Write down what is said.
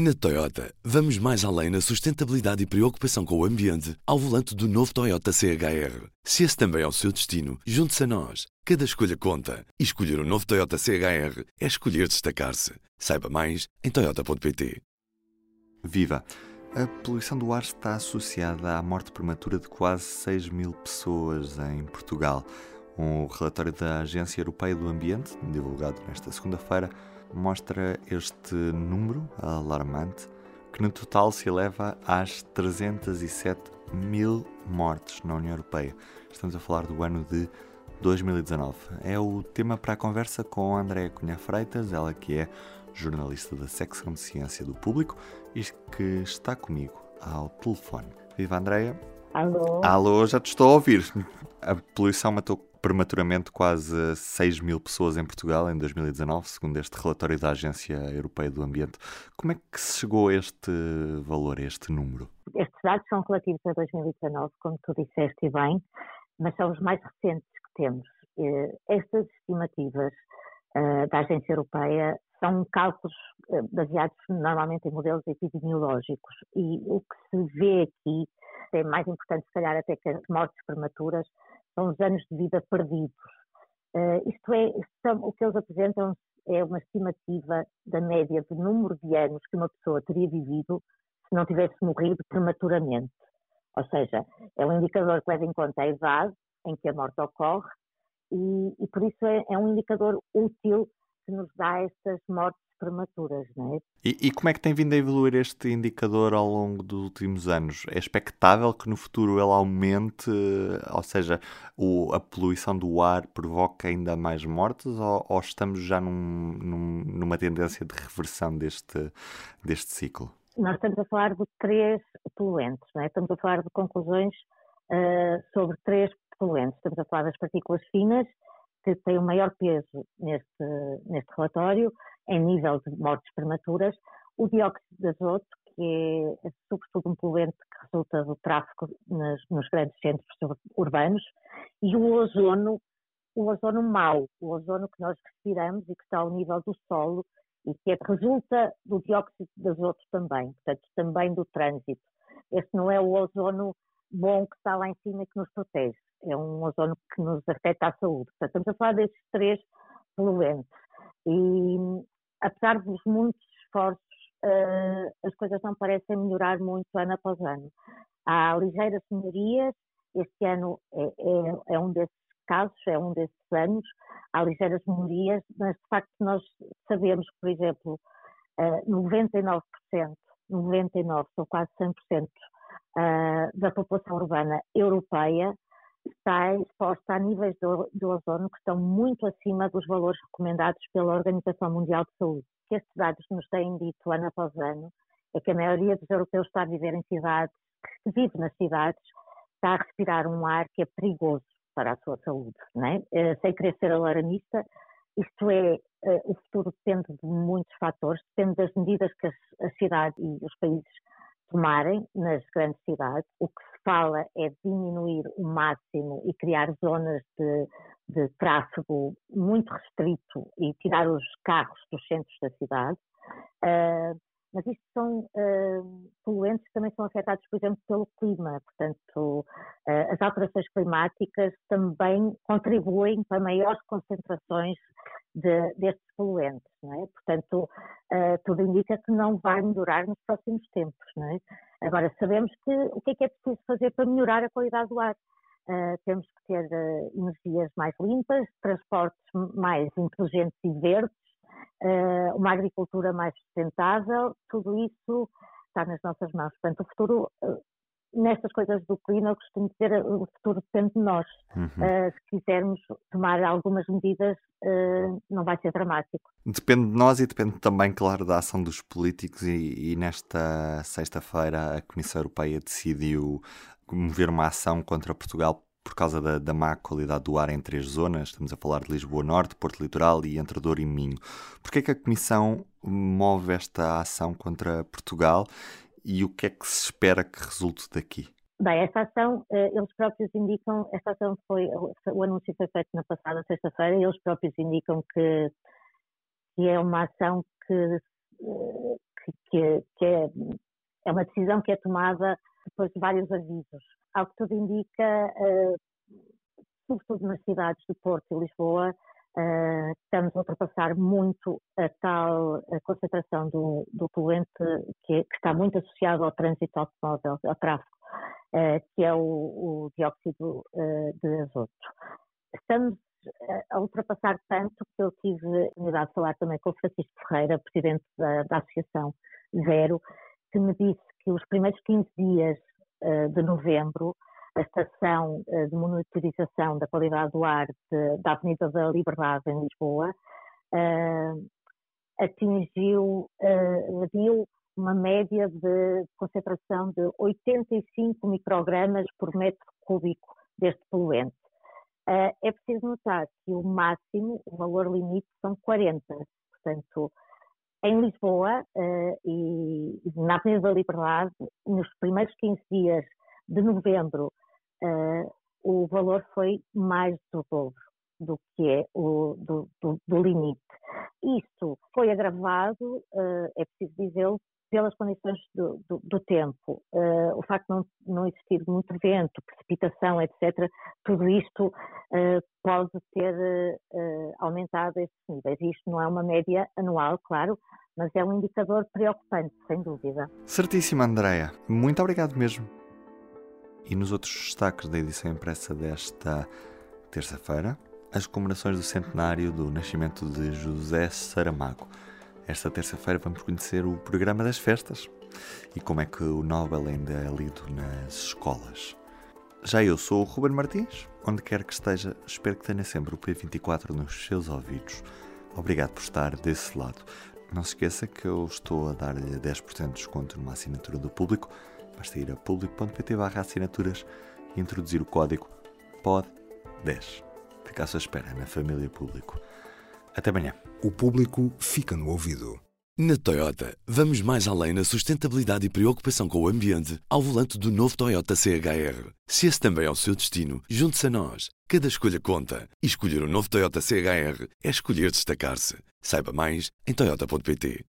Na Toyota, vamos mais além na sustentabilidade e preocupação com o ambiente ao volante do novo Toyota CHR. Se esse também é o seu destino, junte-se a nós. Cada escolha conta. E escolher o um novo Toyota CHR é escolher destacar-se. Saiba mais em Toyota.pt. Viva! A poluição do ar está associada à morte prematura de quase 6 mil pessoas em Portugal. Um relatório da Agência Europeia do Ambiente, divulgado nesta segunda-feira, mostra este número alarmante, que no total se eleva às 307 mil mortes na União Europeia. Estamos a falar do ano de 2019. É o tema para a conversa com Andréa Cunha Freitas, ela que é jornalista da secção de Ciência do Público e que está comigo ao telefone. Viva Andréa! Alô? Alô, já te estou a ouvir. A poluição matou prematuramente quase 6 mil pessoas em Portugal em 2019, segundo este relatório da Agência Europeia do Ambiente. Como é que se chegou a este valor, a este número? Estes dados são relativos a 2019, como tu disseste bem, mas são os mais recentes que temos. Eh, estas estimativas eh, da Agência Europeia são cálculos eh, baseados normalmente em modelos epidemiológicos e o que se vê aqui é mais importante, se calhar, até que as mortes prematuras, são os anos de vida perdidos. Uh, isto é, são, o que eles apresentam é uma estimativa da média do número de anos que uma pessoa teria vivido se não tivesse morrido prematuramente. Ou seja, é um indicador que leva em conta a idade em que a morte ocorre e, e por isso é, é um indicador útil que nos dá estas mortes prematuras, não é? E, e, como é que tem vindo a evoluir este indicador ao longo dos últimos anos? É expectável que no futuro ele aumente, ou seja, o, a poluição do ar provoque ainda mais mortes, ou, ou estamos já num, num, numa tendência de reversão deste, deste ciclo? Nós estamos a falar de três poluentes, não é? Estamos a falar de conclusões uh, sobre três poluentes. Estamos a falar das partículas finas, que têm o maior peso neste, neste relatório, em nível de mortes prematuras, o dióxido de azoto, que é sobretudo um poluente que resulta do tráfego nas, nos grandes centros urbanos, e o ozono, o ozono mau, o ozono que nós respiramos e que está ao nível do solo e que é, resulta do dióxido de azoto também, portanto, também do trânsito. Este não é o ozono bom que está lá em cima e que nos protege é um ozono que nos afeta à saúde. Portanto, estamos a falar destes três poluentes. E, apesar dos muitos esforços, uh, as coisas não parecem melhorar muito ano após ano. Há ligeiras melhorias, este ano é, é, é um desses casos, é um desses anos, há ligeiras melhorias, mas de facto nós sabemos por exemplo, uh, 99%, 99%, são quase 100% uh, da população urbana europeia está exposta a níveis de ozono que estão muito acima dos valores recomendados pela Organização Mundial de Saúde. O que estes dados nos têm dito ano após ano é que a maioria dos europeus está a viver em cidades, que vive nas cidades, está a respirar um ar que é perigoso para a sua saúde. É? Eh, sem querer ser alarmista, isto é, eh, o futuro depende de muitos fatores, depende das medidas que as cidades e os países tomarem nas grandes cidades. O que se fala é diminuir o máximo e criar zonas de, de tráfego muito restrito e tirar os carros dos centros da cidade. Uh, mas isto são uh, poluentes que também são afetados, por exemplo, pelo clima. Portanto, uh, as alterações climáticas também contribuem para maiores concentrações de, destes poluentes, é? Portanto, uh, tudo indica que não vai melhorar nos próximos tempos, é? Agora, sabemos que o que é que é preciso fazer para melhorar a qualidade do ar? Uh, temos que ter uh, energias mais limpas, transportes mais inteligentes e verdes, uma agricultura mais sustentável, tudo isso está nas nossas mãos. Portanto, o futuro nestas coisas do clima, eu costumo dizer o futuro depende de nós. Uhum. Uh, se quisermos tomar algumas medidas, uh, não vai ser dramático. Depende de nós e depende também, claro, da ação dos políticos. E, e nesta sexta-feira, a Comissão Europeia decidiu mover uma ação contra Portugal por causa da, da, má qualidade do ar em três zonas, estamos a falar de Lisboa Norte, Porto Litoral e entre Douro e Minho. Por que é que a Comissão move esta ação contra Portugal e o que é que se espera que resulte daqui? Bem, esta ação, eh, eles próprios indicam, esta ação foi, o anúncio foi feito na passada sexta-feira, eles próprios indicam que, que é uma ação que, eh, que, que é, é, uma decisão que é tomada depois de vários avisos. Ao que tudo indica, uh, sobretudo nas cidades de Porto e Lisboa, uh, estamos a ultrapassar muito a tal a concentração do, do poluente que, que, está muito associado ao trânsito automóvel, ao tráfego, uh, que é o, o dióxido de azoto. Estamos a ultrapassar tanto que eu tive a oportunidade de falar também com o Francisco Ferreira, presidente da, da Associação Zero, que me disse que os primeiros 15 dias uh, de novembro, a estação uh, de monitorização da qualidade do ar de, da Avenida da Liberdade, em Lisboa, uh, atingiu, mediu uma média de concentração de 85 microgramas por metro cúbico deste poluente. Uh, é preciso notar que o máximo, o valor limite, são 40. Portanto, em Lisboa uh, e na Avenida da Liberdade, nos primeiros 15 dias de novembro, uh, o valor foi mais do dobro do que é o do, do, do limite. Isto foi agravado, é preciso dizê-lo, pelas condições do, do, do tempo, uh, o facto de não, não, existir muito vento, precipitação, etc., tudo isto uh, pode ter uh, aumentado estes níveis. Isto não é uma média anual, claro, mas é um indicador preocupante, sem dúvida. Certíssima, Andréa. Muito obrigado mesmo. E nos outros destaques da edição impressa desta terça-feira, as comemorações do centenário do nascimento de José Saramago. Esta terça-feira vamos conhecer o programa das festas e como é que o Nobel ainda é lido nas escolas. Já eu sou o Ruben Martins, onde quer que esteja, espero que tenha sempre o P24 nos seus ouvidos. Obrigado por estar desse lado. Não se esqueça que eu estou a dar-lhe 10% de desconto numa assinatura do público. Basta ir a público.pt barra assinaturas e introduzir o código POD10. Fica à sua espera na família público. Até amanhã. O público fica no ouvido. Na Toyota, vamos mais além na sustentabilidade e preocupação com o ambiente ao volante do novo Toyota CHR. Se esse também é o seu destino, junte-se a nós. Cada escolha conta. E escolher o um novo Toyota CHR é escolher destacar-se. Saiba mais em Toyota.pt.